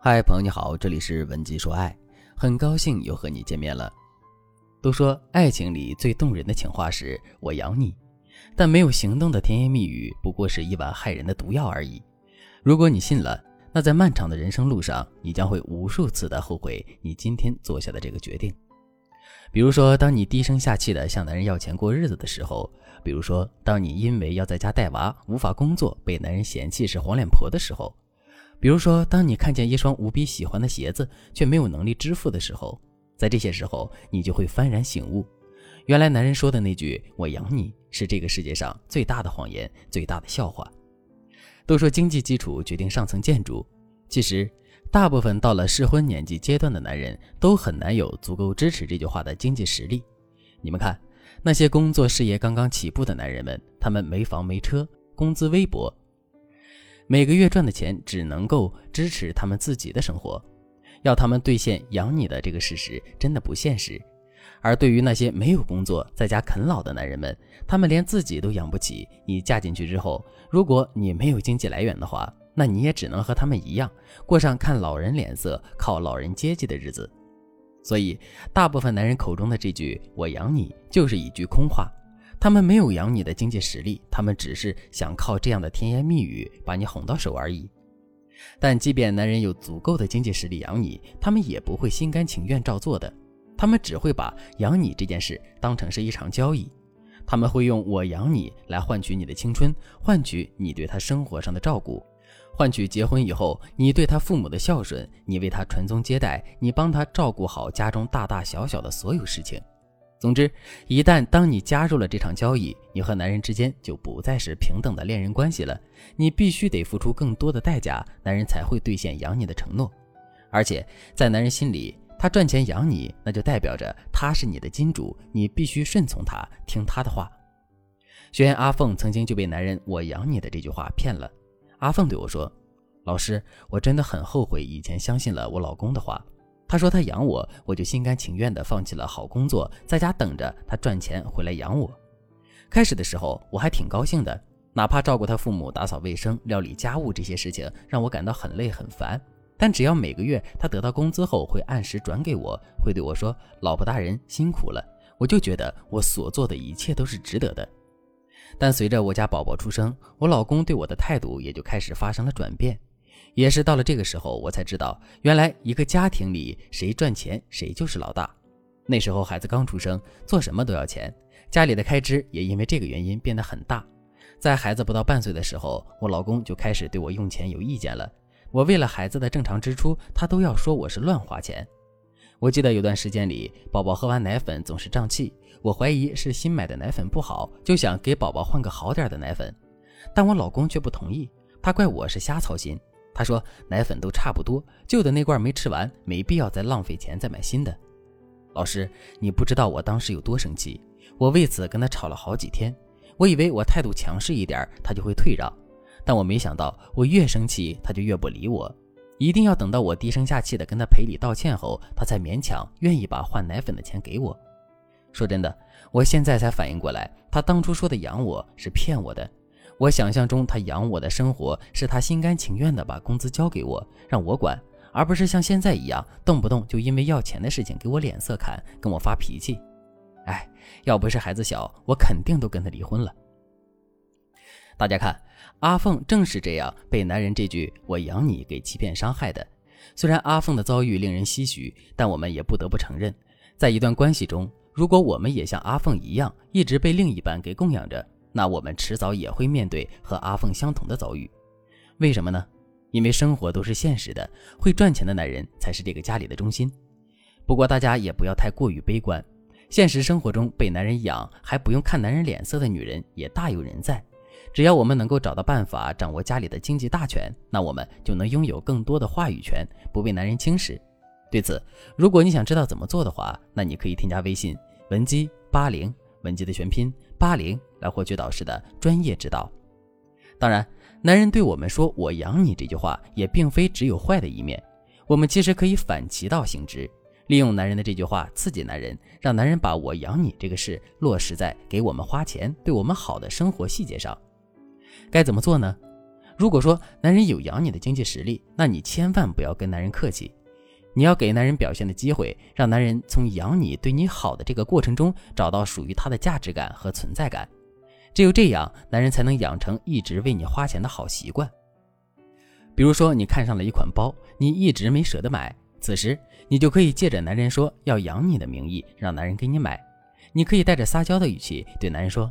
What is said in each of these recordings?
嗨，朋友你好，这里是文姬说爱，很高兴又和你见面了。都说爱情里最动人的情话是“我养你”，但没有行动的甜言蜜语不过是一碗害人的毒药而已。如果你信了，那在漫长的人生路上，你将会无数次的后悔你今天做下的这个决定。比如说，当你低声下气的向男人要钱过日子的时候；比如说，当你因为要在家带娃无法工作，被男人嫌弃是黄脸婆的时候。比如说，当你看见一双无比喜欢的鞋子，却没有能力支付的时候，在这些时候，你就会幡然醒悟，原来男人说的那句“我养你”是这个世界上最大的谎言，最大的笑话。都说经济基础决定上层建筑，其实，大部分到了适婚年纪阶段的男人，都很难有足够支持这句话的经济实力。你们看，那些工作事业刚刚起步的男人们，他们没房没车，工资微薄。每个月赚的钱只能够支持他们自己的生活，要他们兑现养你的这个事实真的不现实。而对于那些没有工作在家啃老的男人们，他们连自己都养不起。你嫁进去之后，如果你没有经济来源的话，那你也只能和他们一样，过上看老人脸色、靠老人接济的日子。所以，大部分男人口中的这句“我养你”就是一句空话。他们没有养你的经济实力，他们只是想靠这样的甜言蜜语把你哄到手而已。但即便男人有足够的经济实力养你，他们也不会心甘情愿照做的。他们只会把养你这件事当成是一场交易，他们会用我养你来换取你的青春，换取你对他生活上的照顾，换取结婚以后你对他父母的孝顺，你为他传宗接代，你帮他照顾好家中大大小小的所有事情。总之，一旦当你加入了这场交易，你和男人之间就不再是平等的恋人关系了。你必须得付出更多的代价，男人才会兑现养你的承诺。而且，在男人心里，他赚钱养你，那就代表着他是你的金主，你必须顺从他，听他的话。学员阿凤曾经就被男人“我养你”的这句话骗了。阿凤对我说：“老师，我真的很后悔以前相信了我老公的话。”他说他养我，我就心甘情愿地放弃了好工作，在家等着他赚钱回来养我。开始的时候我还挺高兴的，哪怕照顾他父母、打扫卫生、料理家务这些事情让我感到很累很烦，但只要每个月他得到工资后会按时转给我，会对我说“老婆大人辛苦了”，我就觉得我所做的一切都是值得的。但随着我家宝宝出生，我老公对我的态度也就开始发生了转变。也是到了这个时候，我才知道，原来一个家庭里谁赚钱谁就是老大。那时候孩子刚出生，做什么都要钱，家里的开支也因为这个原因变得很大。在孩子不到半岁的时候，我老公就开始对我用钱有意见了。我为了孩子的正常支出，他都要说我是乱花钱。我记得有段时间里，宝宝喝完奶粉总是胀气，我怀疑是新买的奶粉不好，就想给宝宝换个好点的奶粉，但我老公却不同意，他怪我是瞎操心。他说：“奶粉都差不多，旧的那罐没吃完，没必要再浪费钱再买新的。”老师，你不知道我当时有多生气，我为此跟他吵了好几天。我以为我态度强势一点，他就会退让，但我没想到，我越生气他就越不理我，一定要等到我低声下气的跟他赔礼道歉后，他才勉强愿意把换奶粉的钱给我。说真的，我现在才反应过来，他当初说的养我是骗我的。我想象中他养我的生活是他心甘情愿的把工资交给我，让我管，而不是像现在一样动不动就因为要钱的事情给我脸色看，跟我发脾气。哎，要不是孩子小，我肯定都跟他离婚了。大家看，阿凤正是这样被男人这句“我养你”给欺骗伤害的。虽然阿凤的遭遇令人唏嘘，但我们也不得不承认，在一段关系中，如果我们也像阿凤一样，一直被另一半给供养着。那我们迟早也会面对和阿凤相同的遭遇，为什么呢？因为生活都是现实的，会赚钱的男人才是这个家里的中心。不过大家也不要太过于悲观，现实生活中被男人养还不用看男人脸色的女人也大有人在。只要我们能够找到办法掌握家里的经济大权，那我们就能拥有更多的话语权，不被男人轻视。对此，如果你想知道怎么做的话，那你可以添加微信文姬八零。文姬的全拼八零来获取导师的专业指导。当然，男人对我们说“我养你”这句话，也并非只有坏的一面。我们其实可以反其道行之，利用男人的这句话刺激男人，让男人把我养你这个事落实在给我们花钱、对我们好的生活细节上。该怎么做呢？如果说男人有养你的经济实力，那你千万不要跟男人客气，你要给男人表现的机会，让男人从养你、对你好的这个过程中找到属于他的价值感和存在感。只有这样，男人才能养成一直为你花钱的好习惯。比如说，你看上了一款包，你一直没舍得买，此时你就可以借着男人说要养你的名义，让男人给你买。你可以带着撒娇的语气对男人说：“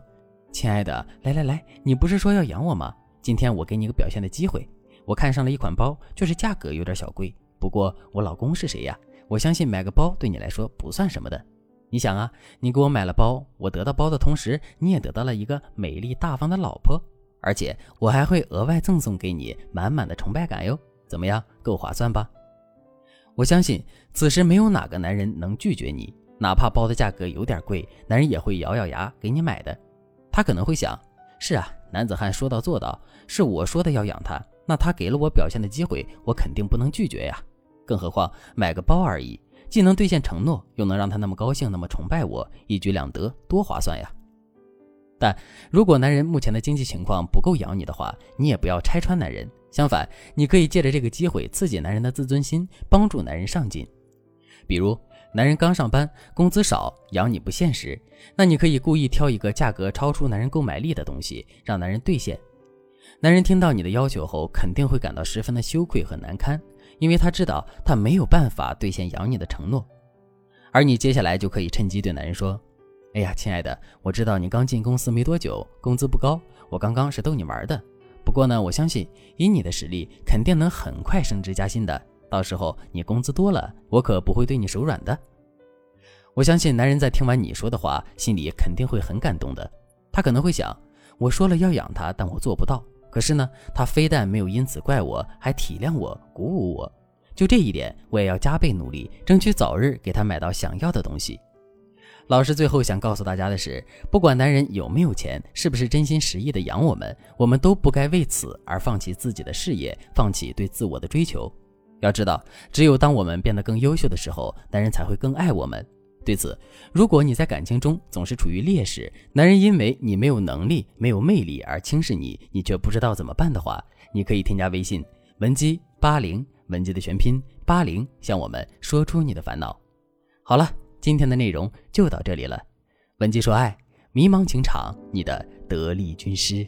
亲爱的，来来来，你不是说要养我吗？今天我给你一个表现的机会。我看上了一款包，就是价格有点小贵，不过我老公是谁呀？我相信买个包对你来说不算什么的。”你想啊，你给我买了包，我得到包的同时，你也得到了一个美丽大方的老婆，而且我还会额外赠送给你满满的崇拜感哟。怎么样，够划算吧？我相信此时没有哪个男人能拒绝你，哪怕包的价格有点贵，男人也会咬咬牙给你买的。他可能会想：是啊，男子汉说到做到，是我说的要养他，那他给了我表现的机会，我肯定不能拒绝呀。更何况买个包而已。既能兑现承诺，又能让他那么高兴、那么崇拜我，一举两得，多划算呀！但如果男人目前的经济情况不够养你的话，你也不要拆穿男人。相反，你可以借着这个机会刺激男人的自尊心，帮助男人上进。比如，男人刚上班，工资少，养你不现实，那你可以故意挑一个价格超出男人购买力的东西，让男人兑现。男人听到你的要求后，肯定会感到十分的羞愧和难堪。因为他知道他没有办法兑现养你的承诺，而你接下来就可以趁机对男人说：“哎呀，亲爱的，我知道你刚进公司没多久，工资不高，我刚刚是逗你玩的。不过呢，我相信以你的实力，肯定能很快升职加薪的。到时候你工资多了，我可不会对你手软的。”我相信男人在听完你说的话，心里肯定会很感动的。他可能会想：我说了要养他，但我做不到。可是呢，他非但没有因此怪我，还体谅我、鼓舞我。就这一点，我也要加倍努力，争取早日给他买到想要的东西。老师最后想告诉大家的是，不管男人有没有钱，是不是真心实意的养我们，我们都不该为此而放弃自己的事业，放弃对自我的追求。要知道，只有当我们变得更优秀的时候，男人才会更爱我们。对此，如果你在感情中总是处于劣势，男人因为你没有能力、没有魅力而轻视你，你却不知道怎么办的话，你可以添加微信文姬八零，文姬的全拼八零，向我们说出你的烦恼。好了，今天的内容就到这里了。文姬说爱，迷茫情场，你的得力军师。